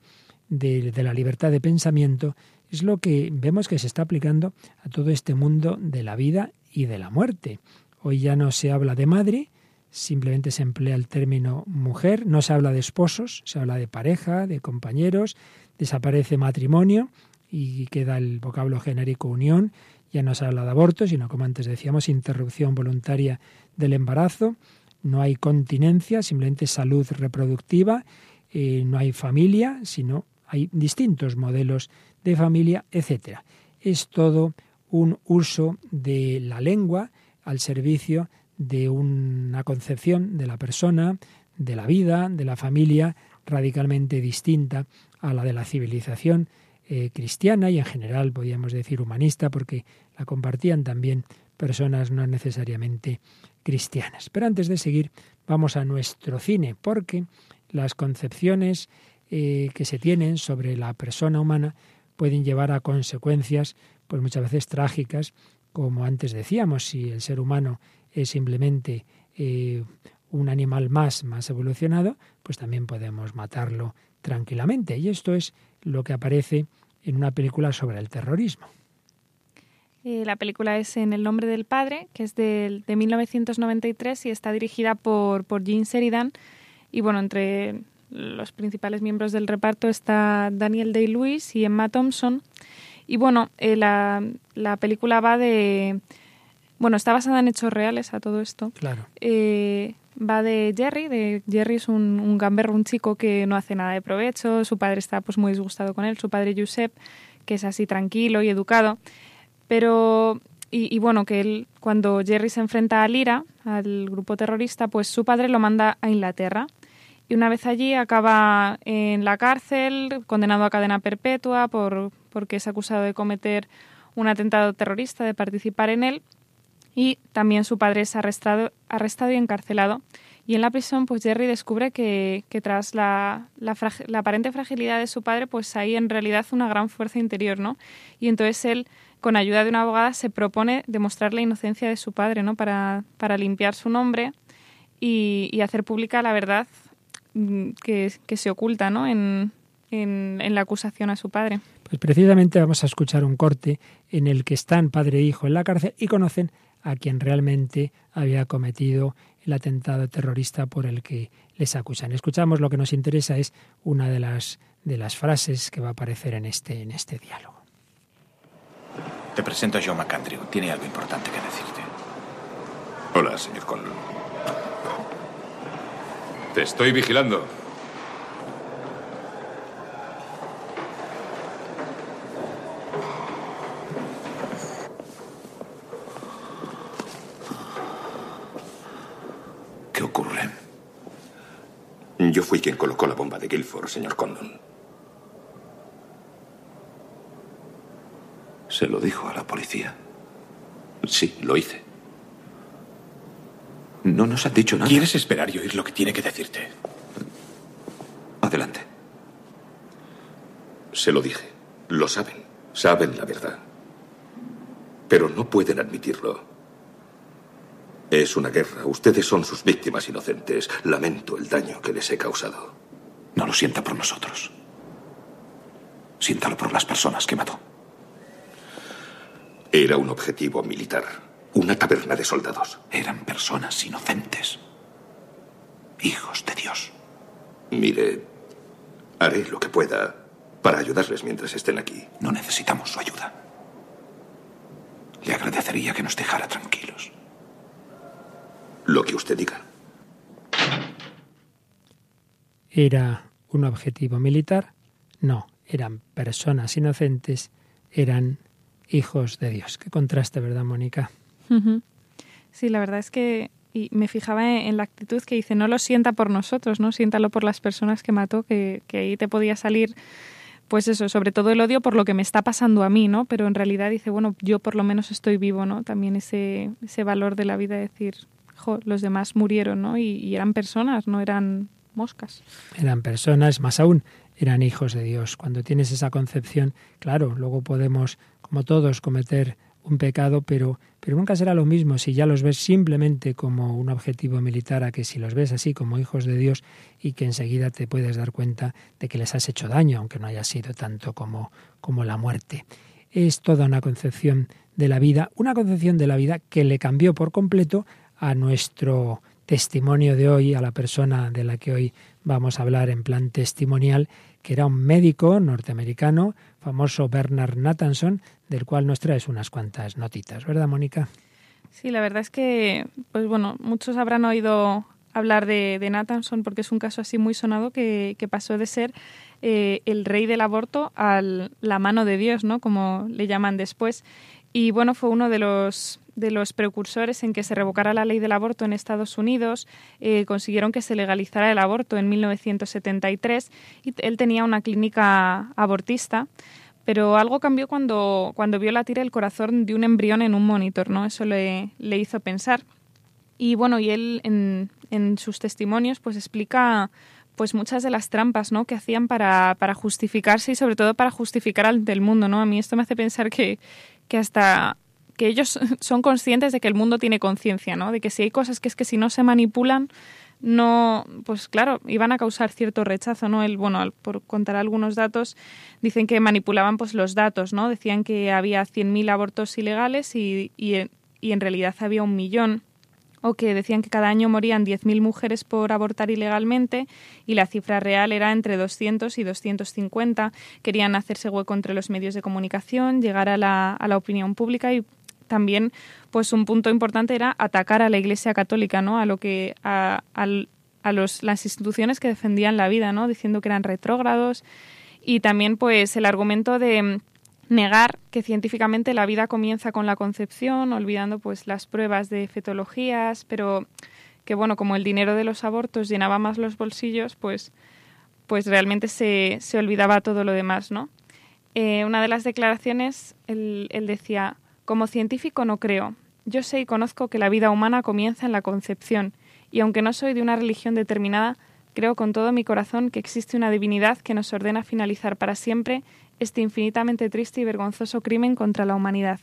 de, la libertad de pensamiento es lo que vemos que se está aplicando a todo este mundo de la vida y de la muerte. Hoy ya no se habla de madre, simplemente se emplea el término mujer, no se habla de esposos, se habla de pareja, de compañeros, desaparece matrimonio y queda el vocablo genérico unión ya no se habla de aborto, sino como antes decíamos, interrupción voluntaria del embarazo. No hay continencia, simplemente salud reproductiva. Eh, no hay familia, sino hay distintos modelos de familia, etc. Es todo un uso de la lengua al servicio de una concepción de la persona, de la vida, de la familia, radicalmente distinta a la de la civilización eh, cristiana y en general podríamos decir humanista porque la compartían también personas no necesariamente cristianas. Pero antes de seguir vamos a nuestro cine porque las concepciones eh, que se tienen sobre la persona humana pueden llevar a consecuencias pues muchas veces trágicas como antes decíamos si el ser humano es simplemente eh, un animal más más evolucionado pues también podemos matarlo tranquilamente y esto es lo que aparece en una película sobre el terrorismo. Eh, la película es En el nombre del padre, que es de, de 1993 y está dirigida por, por Gene Sheridan. Y bueno, entre los principales miembros del reparto está Daniel Day-Lewis y Emma Thompson. Y bueno, eh, la, la, película va de... Bueno, está basada en hechos reales a todo esto. Claro. Eh, va de Jerry. De Jerry es un, un, gamberro, un chico que no hace nada de provecho. Su padre está pues muy disgustado con él. Su padre Josep, que es así tranquilo y educado. Pero y, bueno, que él cuando Jerry se enfrenta a Lira, al grupo terrorista, pues su padre lo manda a Inglaterra. Y una vez allí acaba en la cárcel, condenado a cadena perpetua por porque es acusado de cometer un atentado terrorista, de participar en él y también su padre es arrestado, arrestado y encarcelado. Y en la prisión, pues Jerry descubre que, tras la, la, la, aparente fragilidad de su padre, pues hay en realidad una gran fuerza interior, ¿no? Y entonces él, con ayuda de una abogada, se propone demostrar la inocencia de su padre, ¿no? Para, para limpiar su nombre y, y hacer pública la verdad mm, que, que se oculta, ¿no? En, en, en la acusación a su padre. Pues precisamente vamos a escuchar un corte en el que están padre e hijo en la cárcel y conocen a quien realmente había cometido el atentado terrorista por el que les acusan. Escuchamos lo que nos interesa es una de las de las frases que va a aparecer en este en este diálogo. Te presento a Joe McAndrew. Tiene algo importante que decirte. Hola, señor Conlon. Te estoy vigilando. Yo fui quien colocó la bomba de Guilford, señor Condon. ¿Se lo dijo a la policía? Sí, lo hice. No nos ha dicho nada. ¿Quieres esperar y oír lo que tiene que decirte? Adelante. Se lo dije. Lo saben. Saben la verdad. Pero no pueden admitirlo. Es una guerra. Ustedes son sus víctimas inocentes. Lamento el daño que les he causado. No lo sienta por nosotros. Siéntalo por las personas que mató. Era un objetivo militar. Una taberna de soldados. Eran personas inocentes. Hijos de Dios. Mire, haré lo que pueda para ayudarles mientras estén aquí. No necesitamos su ayuda. Le agradecería que nos dejara tranquilos. Lo que usted diga. ¿Era un objetivo militar? No, eran personas inocentes, eran hijos de Dios. Qué contraste, ¿verdad, Mónica? Sí, la verdad es que y me fijaba en la actitud que dice, no lo sienta por nosotros, ¿no? Siéntalo por las personas que mató, que, que ahí te podía salir pues eso, sobre todo el odio por lo que me está pasando a mí, ¿no? Pero en realidad dice, bueno, yo por lo menos estoy vivo, ¿no? También ese, ese valor de la vida, decir, los demás murieron, ¿no? Y, y, eran personas, no eran moscas. Eran personas, más aún, eran hijos de Dios. Cuando tienes esa concepción, claro, luego podemos, como todos, cometer un pecado, pero, pero nunca será lo mismo si ya los ves simplemente como un objetivo militar a que si los ves así como hijos de Dios y que enseguida te puedes dar cuenta de que les has hecho daño, aunque no haya sido tanto como, como la muerte. Es toda una concepción de la vida, una concepción de la vida que le cambió por completo a nuestro testimonio de hoy, a la persona de la que hoy vamos a hablar en plan testimonial, que era un médico norteamericano, famoso Bernard Nathanson, del cual nos traes unas cuantas notitas, ¿verdad, Mónica? Sí, la verdad es que, pues bueno, muchos habrán oído hablar de, Nathanson porque es un caso así muy sonado que, que pasó de ser eh, el rey del aborto a la mano de Dios, ¿no? Como le llaman después. Y bueno, fue uno de los de los precursores en que se revocara la ley del aborto en Estados Unidos, eh, consiguieron que se legalizara el aborto en 1973 y él tenía una clínica abortista. Pero algo cambió cuando, cuando vio latir el corazón de un embrión en un monitor, ¿no? Eso le, le hizo pensar. Y bueno, y él en, en sus testimonios pues explica pues muchas de las trampas ¿no? que hacían para, para justificarse y sobre todo para justificar al del mundo. ¿no? A mí esto me hace pensar que, que hasta que ellos [laughs] son conscientes de que el mundo tiene conciencia, ¿no? De que si hay cosas que es que si no se manipulan, no, pues claro, iban a causar cierto rechazo, ¿no? El, bueno, por contar algunos datos, dicen que manipulaban pues los datos, ¿no? Decían que había 100.000 abortos ilegales y, y, y en realidad había un millón o que decían que cada año morían 10.000 mujeres por abortar ilegalmente y la cifra real era entre 200 y 250. Querían hacerse hueco entre los medios de comunicación, llegar a la, a la opinión pública y también pues un punto importante era atacar a la Iglesia Católica, ¿no? A lo que a, a, los, las instituciones que defendían la vida, ¿no? Diciendo que eran retrógrados y también pues el argumento de negar que científicamente la vida comienza con la concepción, olvidando pues las pruebas de fetologías, pero que bueno, como el dinero de los abortos llenaba más los bolsillos, pues pues realmente se, se olvidaba todo lo demás, ¿no? Eh, una de las declaraciones, él, él decía, como científico no creo. Yo sé y conozco que la vida humana comienza en la concepción, y aunque no soy de una religión determinada, creo con todo mi corazón que existe una divinidad que nos ordena finalizar para siempre este infinitamente triste y vergonzoso crimen contra la humanidad.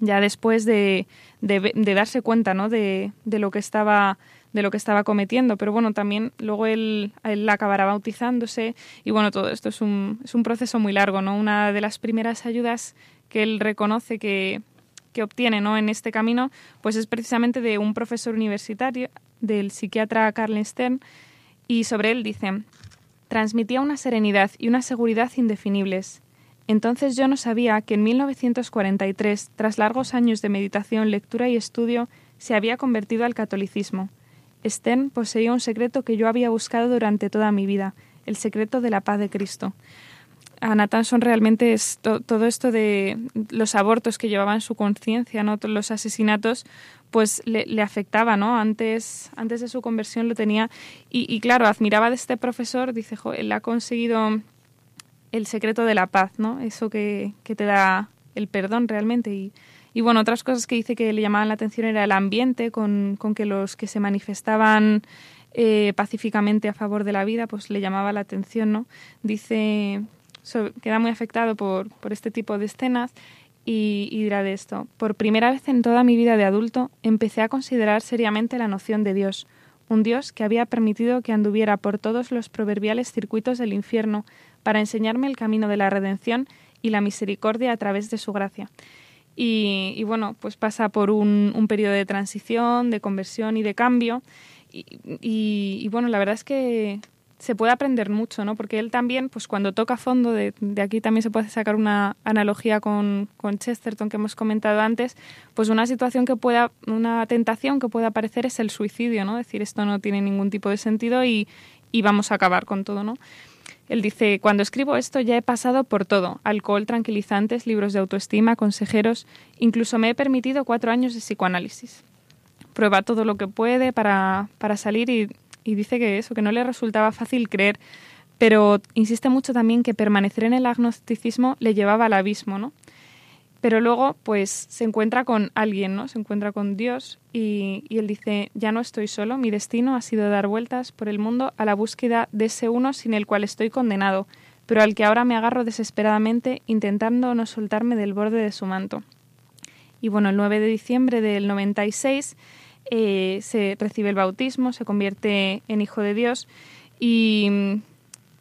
Ya después de, de, darse cuenta ¿no? de, de, lo que estaba de lo que estaba cometiendo, pero bueno, también luego él, él acabará bautizándose y bueno, todo esto es un, es un proceso muy largo, ¿no? Una de las primeras ayudas que él reconoce que, que obtiene ¿no? en este camino, pues es precisamente de un profesor universitario, del psiquiatra Carl Stern, y sobre él dice, transmitía una serenidad y una seguridad indefinibles. Entonces yo no sabía que en 1943, tras largos años de meditación, lectura y estudio, se había convertido al catolicismo. Stern poseía un secreto que yo había buscado durante toda mi vida, el secreto de la paz de Cristo. A Nathanson realmente todo esto de los abortos que llevaba en su conciencia, ¿no? los asesinatos, pues le, afectaba, ¿no? Antes, antes de su conversión lo tenía. Y, claro, admiraba de este profesor, dice, jo, él ha conseguido el secreto de la paz, ¿no? Eso que, que te da el perdón realmente. Y, y bueno, otras cosas que dice que le llamaban la atención era el ambiente con, con que los que se manifestaban eh, pacíficamente a favor de la vida, pues le llamaba la atención, ¿no? Dice que era muy afectado por, por este tipo de escenas y, dirá de esto. Por primera vez en toda mi vida de adulto empecé a considerar seriamente la noción de Dios, un Dios que había permitido que anduviera por todos los proverbiales circuitos del infierno para enseñarme el camino de la redención y la misericordia a través de su gracia. Y, bueno, pues pasa por un periodo de transición, de conversión y de cambio. y, bueno, la verdad es que se puede aprender mucho, ¿no? Porque él también, pues cuando toca fondo, de, aquí también se puede sacar una analogía con, con, Chesterton que hemos comentado antes, pues una situación que pueda, una tentación que puede aparecer es el suicidio, ¿no? Decir esto no tiene ningún tipo de sentido y, y vamos a acabar con todo, ¿no? Él dice, cuando escribo esto ya he pasado por todo, alcohol, tranquilizantes, libros de autoestima, consejeros, incluso me he permitido cuatro años de psicoanálisis. Prueba todo lo que puede para, para salir y y dice que eso, que no le resultaba fácil creer, pero insiste mucho también que permanecer en el agnosticismo le llevaba al abismo, ¿no? Pero luego, pues, se encuentra con alguien, ¿no? Se encuentra con Dios y, y, él dice, ya no estoy solo, mi destino ha sido dar vueltas por el mundo a la búsqueda de ese uno sin el cual estoy condenado, pero al que ahora me agarro desesperadamente intentando no soltarme del borde de su manto. Y bueno, el 9 de diciembre del 96 eh, se recibe el bautismo, se convierte en hijo de Dios y,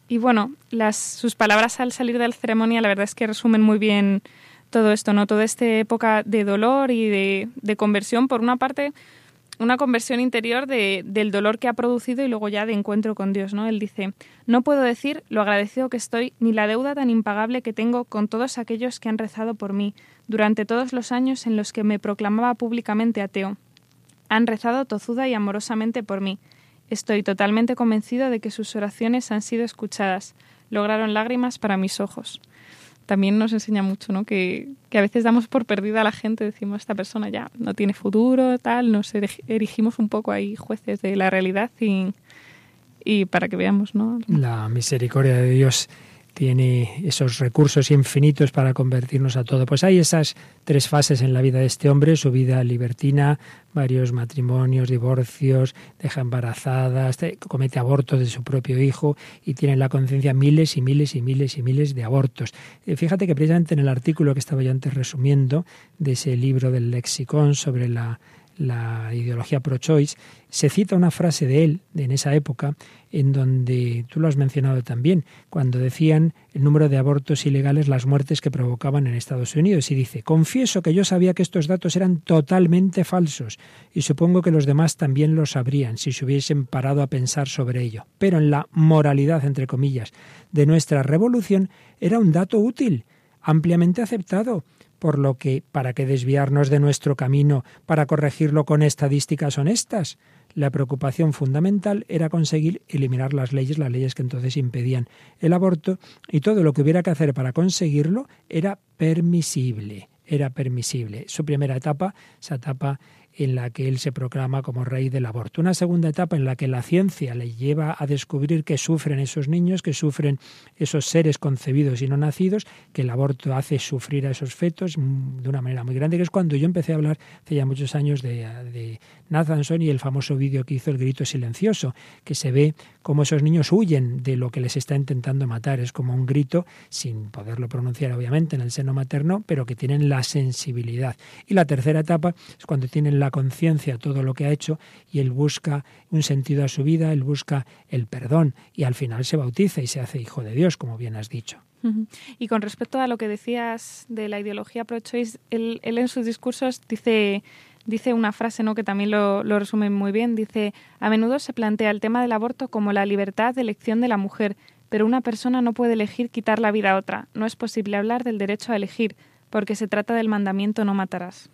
bueno, las, sus palabras al salir de la ceremonia la verdad es que resumen muy bien todo esto, ¿no? Toda esta época de dolor y de, conversión, por una parte, una conversión interior de, del dolor que ha producido y luego ya de encuentro con Dios, ¿no? Él dice, no puedo decir lo agradecido que estoy ni la deuda tan impagable que tengo con todos aquellos que han rezado por mí durante todos los años en los que me proclamaba públicamente ateo. Han rezado tozuda y amorosamente por mí. Estoy totalmente convencido de que sus oraciones han sido escuchadas. Lograron lágrimas para mis ojos. También nos enseña mucho, ¿no? Que, que a veces damos por perdida a la gente, decimos, esta persona ya no tiene futuro, tal, nos erigimos un poco ahí jueces de la realidad y, y para que veamos, ¿no? La misericordia de Dios tiene esos recursos infinitos para convertirnos a todo. Pues hay esas tres fases en la vida de este hombre, su vida libertina, varios matrimonios, divorcios, deja embarazadas, comete abortos de su propio hijo y tiene en la conciencia miles y miles y miles y miles de abortos. Eh, fíjate que precisamente en el artículo que estaba yo antes resumiendo de ese libro del lexicón sobre la la ideología pro-choice, se cita una frase de él, en esa época, en donde tú lo has mencionado también, cuando decían el número de abortos ilegales, las muertes que provocaban en Estados Unidos. Y dice, confieso que yo sabía que estos datos eran totalmente falsos, y supongo que los demás también lo sabrían si se hubiesen parado a pensar sobre ello. Pero en la moralidad, entre comillas, de nuestra revolución era un dato útil, ampliamente aceptado, por lo que, ¿para qué desviarnos de nuestro camino para corregirlo con estadísticas honestas? La preocupación fundamental era conseguir eliminar las leyes, las leyes que entonces impedían el aborto, y todo lo que hubiera que hacer para conseguirlo era permisible, era permisible. Su primera etapa, esa etapa en la que él se proclama como rey del aborto. Una segunda etapa en la que la ciencia le lleva a descubrir que sufren esos niños, que sufren esos seres concebidos y no nacidos, que el aborto hace sufrir a esos fetos mm, de una manera muy grande, que es cuando yo empecé a hablar hace ya muchos años de, de Nathanson y el famoso vídeo que hizo El grito silencioso, que se ve cómo esos niños huyen de lo que les está intentando matar. Es como un grito, sin poderlo pronunciar obviamente en el seno materno, pero que tienen la sensibilidad. Y la tercera etapa es cuando tienen la conciencia todo lo que ha hecho y él busca un sentido a su vida, él busca el perdón y al final se bautiza y se hace hijo de Dios, como bien has dicho. Y con respecto a lo que decías de la ideología pro-choice, él, en sus discursos dice, dice una frase ¿no? que también lo, lo resume muy bien. Dice, a menudo se plantea el tema del aborto como la libertad de elección de la mujer, pero una persona no puede elegir quitar la vida a otra. No es posible hablar del derecho a elegir, porque se trata del mandamiento no matarás.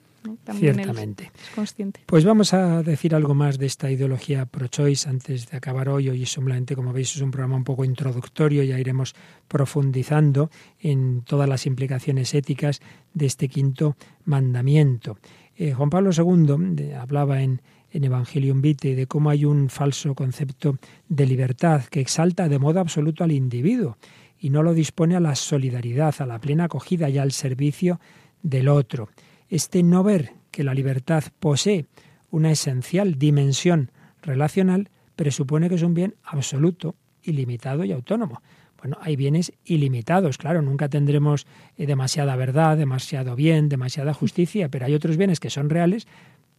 Ciertamente. consciente. Pues vamos a decir algo más de esta ideología pro-choice antes de acabar hoy. Hoy simplemente, como veis, es un programa un poco introductorio. Ya iremos profundizando en todas las implicaciones éticas de este quinto mandamiento. Eh, Juan Pablo II hablaba en, en Evangelium Vitae de cómo hay un falso concepto de libertad que exalta de modo absoluto al individuo y no lo dispone a la solidaridad, a la plena acogida y al servicio del otro. Este no ver que la libertad posee una esencial dimensión relacional presupone que es un bien absoluto, ilimitado y autónomo. Bueno, hay bienes ilimitados, claro, nunca tendremos eh, demasiada verdad, demasiado bien, demasiada justicia, pero hay otros bienes que son reales,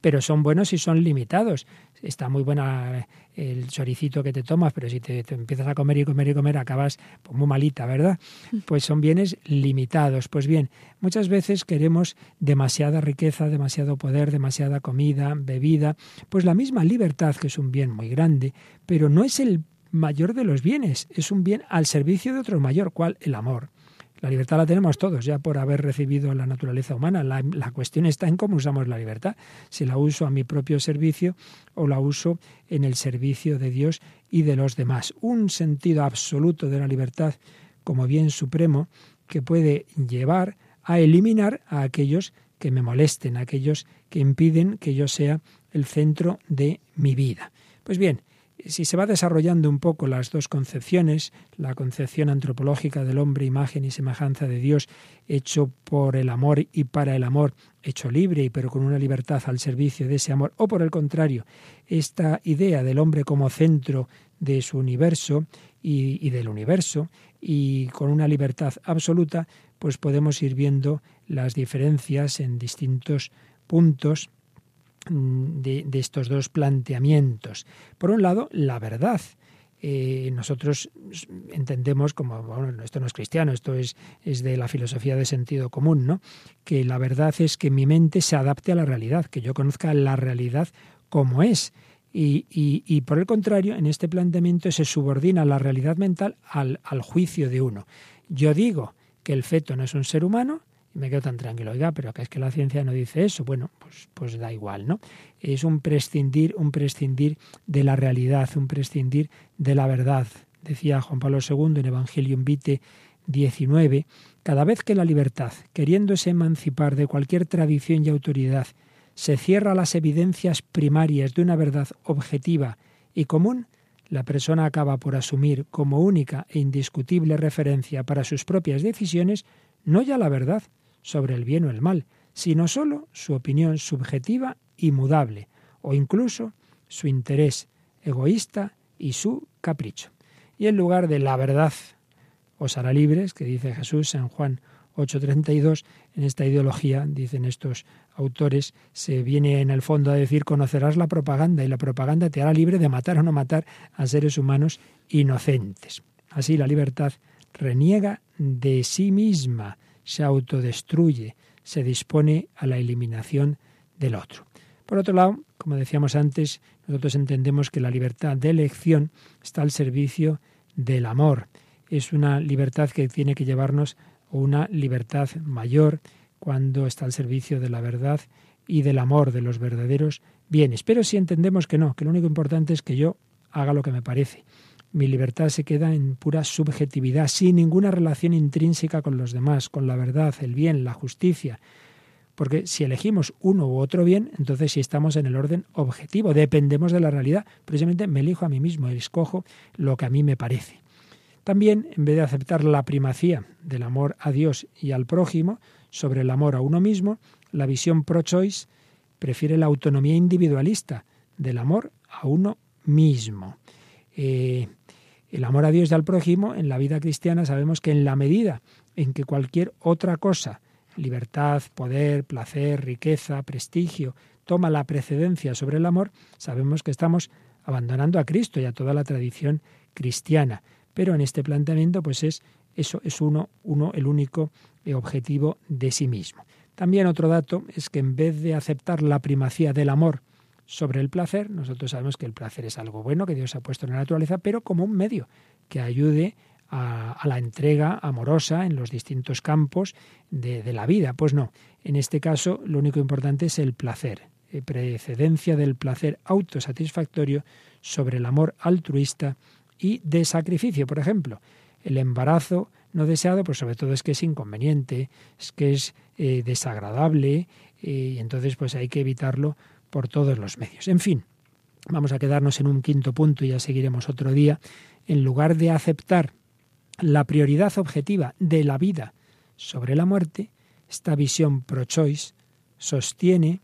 pero son buenos y son limitados. Está muy buena el choricito que te tomas, pero si te, empiezas a comer y comer y comer, acabas pues, muy malita, ¿verdad? Pues son bienes limitados. Pues bien, muchas veces queremos demasiada riqueza, demasiado poder, demasiada comida, bebida, pues la misma libertad, que es un bien muy grande, pero no es el mayor de los bienes, es un bien al servicio de otro mayor, ¿cuál? El amor. La libertad la tenemos todos ya por haber recibido la naturaleza humana. La, cuestión está en cómo usamos la libertad. Si la uso a mi propio servicio o la uso en el servicio de Dios y de los demás. Un sentido absoluto de la libertad como bien supremo que puede llevar a eliminar a aquellos que me molesten, a aquellos que impiden que yo sea el centro de mi vida. Pues bien, si se va desarrollando un poco las dos concepciones, la concepción antropológica del hombre, imagen y semejanza de Dios, hecho por el amor y para el amor, hecho libre y pero con una libertad al servicio de ese amor, o por el contrario, esta idea del hombre como centro de su universo y, y del universo y con una libertad absoluta, pues podemos ir viendo las diferencias en distintos puntos Mm, de, estos dos planteamientos. Por un lado, la verdad. Eh, nosotros entendemos como, bueno, esto no es cristiano, esto es, es de la filosofía de sentido común, ¿no? Que la verdad es que mi mente se adapte a la realidad, que yo conozca la realidad como es. Y, y, por el contrario, en este planteamiento se subordina la realidad mental al, al juicio de uno. Yo digo que el feto no es un ser humano, y me quedo tan tranquilo, oiga, pero que es que la ciencia no dice eso. Bueno, pues, pues da igual, ¿no? Es un prescindir, un prescindir de la realidad, un prescindir de la verdad. Decía Juan Pablo II en Evangelium Vitae 19, cada vez que la libertad, queriéndose emancipar de cualquier tradición y autoridad, se cierra a las evidencias primarias de una verdad objetiva y común, la persona acaba por asumir como única e indiscutible referencia para sus propias decisiones no ya la verdad, sobre el bien o el mal, sino sólo su opinión subjetiva y mudable, o incluso su interés egoísta y su capricho. Y en lugar de la verdad os hará libres, que dice Jesús en Juan 8:32, en esta ideología, dicen estos autores, se viene en el fondo a decir conocerás la propaganda y la propaganda te hará libre de matar o no matar a seres humanos inocentes. Así la libertad reniega de sí misma, se autodestruye, se dispone a la eliminación del otro. Por otro lado, como decíamos antes, nosotros entendemos que la libertad de elección está al servicio del amor. Es una libertad que tiene que llevarnos a una libertad mayor cuando está al servicio de la verdad y del amor de los verdaderos bienes. Pero si entendemos que no, que lo único importante es que yo haga lo que me parece, mi libertad se queda en pura subjetividad, sin ninguna relación intrínseca con los demás, con la verdad, el bien, la justicia. Porque si elegimos uno u otro bien, entonces si estamos en el orden objetivo, dependemos de la realidad. Precisamente me elijo a mí mismo, escojo lo que a mí me parece. También, en vez de aceptar la primacía del amor a Dios y al prójimo sobre el amor a uno mismo, la visión pro-choice prefiere la autonomía individualista del amor a uno mismo. Eh, el amor a Dios y al prójimo, en la vida cristiana sabemos que en la medida en que cualquier otra cosa, libertad, poder, placer, riqueza, prestigio, toma la precedencia sobre el amor, sabemos que estamos abandonando a Cristo y a toda la tradición cristiana. Pero en este planteamiento, pues es eso es uno, uno el único objetivo de sí mismo. También otro dato es que en vez de aceptar la primacía del amor sobre el placer. Nosotros sabemos que el placer es algo bueno que Dios ha puesto en la naturaleza, pero como un medio que ayude a, la entrega amorosa en los distintos campos de, la vida. Pues no, en este caso lo único importante es el placer, eh, precedencia del placer autosatisfactorio sobre el amor altruista y de sacrificio. Por ejemplo, el embarazo no deseado, pues sobre todo es que es inconveniente, es que es eh, desagradable eh, y entonces pues hay que evitarlo por todos los medios. En fin, vamos a quedarnos en un quinto punto y ya seguiremos otro día. En lugar de aceptar la prioridad objetiva de la vida sobre la muerte, esta visión pro-choice sostiene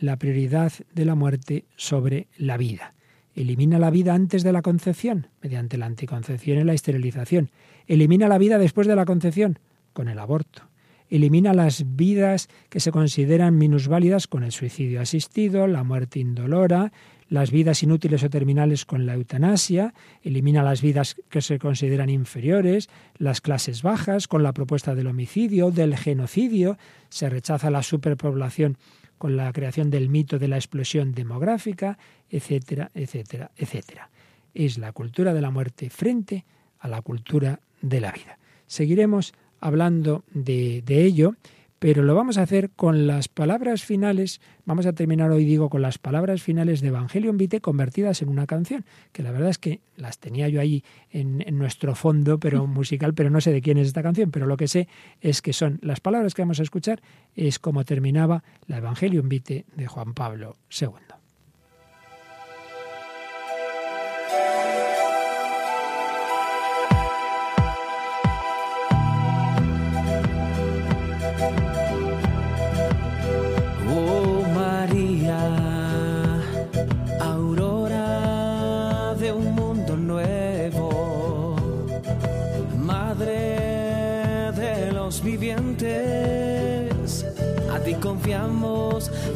la prioridad de la muerte sobre la vida. Elimina la vida antes de la concepción, mediante la anticoncepción y la esterilización. Elimina la vida después de la concepción, con el aborto. Elimina las vidas que se consideran minusválidas con el suicidio asistido, la muerte indolora, las vidas inútiles o terminales con la eutanasia, elimina las vidas que se consideran inferiores, las clases bajas con la propuesta del homicidio, del genocidio, se rechaza la superpoblación con la creación del mito de la explosión demográfica, etcétera, etcétera, etcétera. Es la cultura de la muerte frente a la cultura de la vida. Seguiremos hablando de, de ello pero lo vamos a hacer con las palabras finales, vamos a terminar hoy digo con las palabras finales de Evangelium Vitae convertidas en una canción, que la verdad es que las tenía yo ahí en, en, nuestro fondo pero [laughs] musical, pero no sé de quién es esta canción, pero lo que sé es que son las palabras que vamos a escuchar, es como terminaba la Evangelium Vitae de Juan Pablo II.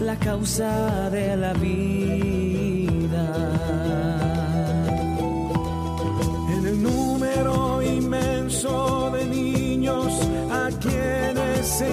La causa de la vida. En el número inmenso de niños a quienes se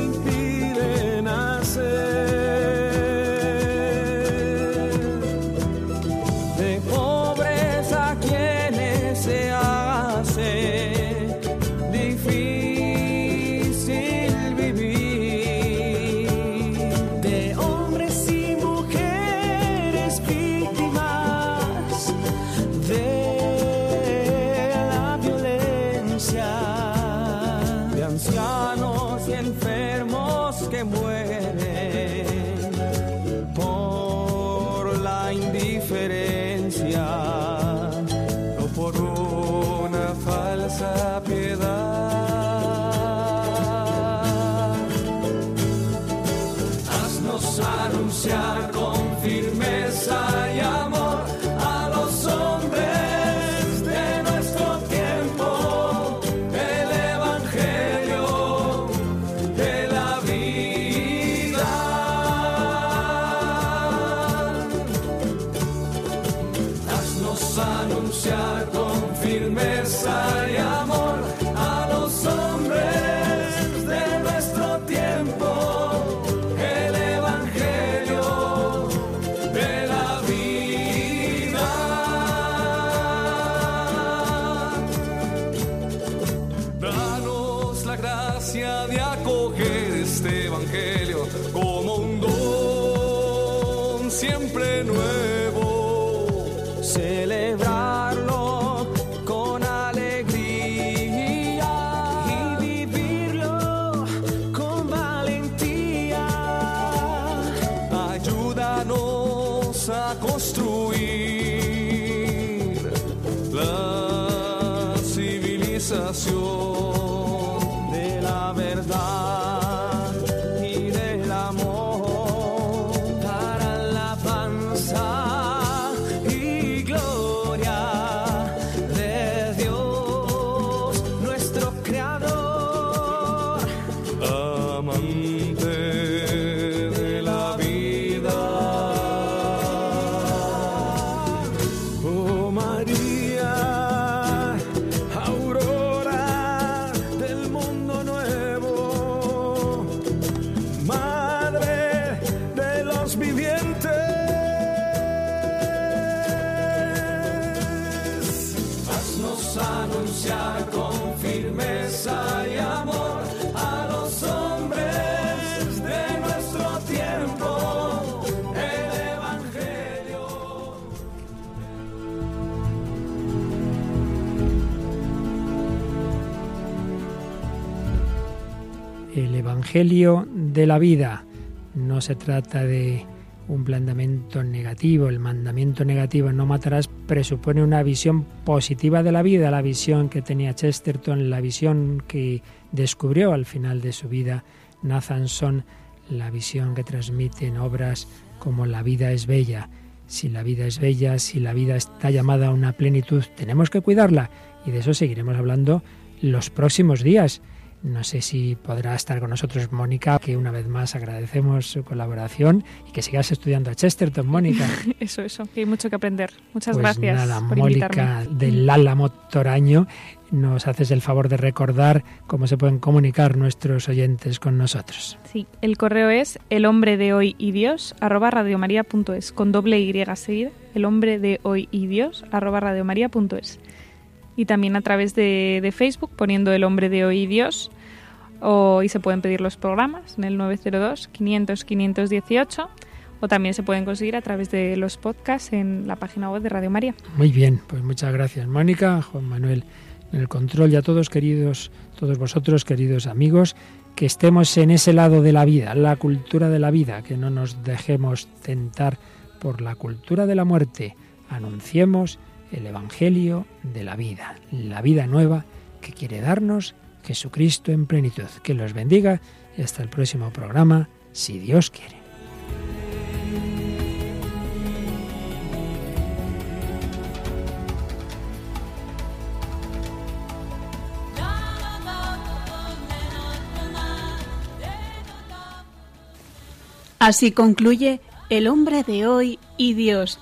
Evangelio de la vida. No se trata de un planteamiento negativo. El mandamiento negativo no matarás presupone una visión positiva de la vida, la visión que tenía Chesterton, la visión que descubrió al final de su vida Nathan Son, la visión que transmiten obras como La vida es bella. Si la vida es bella, si la vida está llamada a una plenitud, tenemos que cuidarla y de eso seguiremos hablando los próximos días. No sé si podrá estar con nosotros Mónica, que una vez más agradecemos su colaboración y que sigas estudiando a Chesterton, Mónica. [laughs] Eso, eso, que hay mucho que aprender. Muchas Pues gracias nada, por Mónica invitarme. del Álamo Toraño, nos haces el favor de recordar cómo se pueden comunicar nuestros oyentes con nosotros. Sí, el correo es el hombre de hoy y Dios arroba radiomaria.es con doble Y seguida, el hombre de hoy y Dios arroba radiomaria.es. Y también a través de, de Facebook poniendo el hombre de hoy Dios o, y se pueden pedir los programas en el 902 500 518 o también se pueden conseguir a través de los podcasts en la página web de Radio María. Muy bien, pues muchas gracias Mónica, Juan Manuel en el control y a todos queridos, todos vosotros queridos amigos, que estemos en ese lado de la vida, la cultura de la vida, que no nos dejemos tentar por la cultura de la muerte, anunciemos el Evangelio de la vida, la vida nueva que quiere darnos Jesucristo en plenitud. Que los bendiga y hasta el próximo programa, si Dios quiere. Así concluye El hombre de hoy y Dios,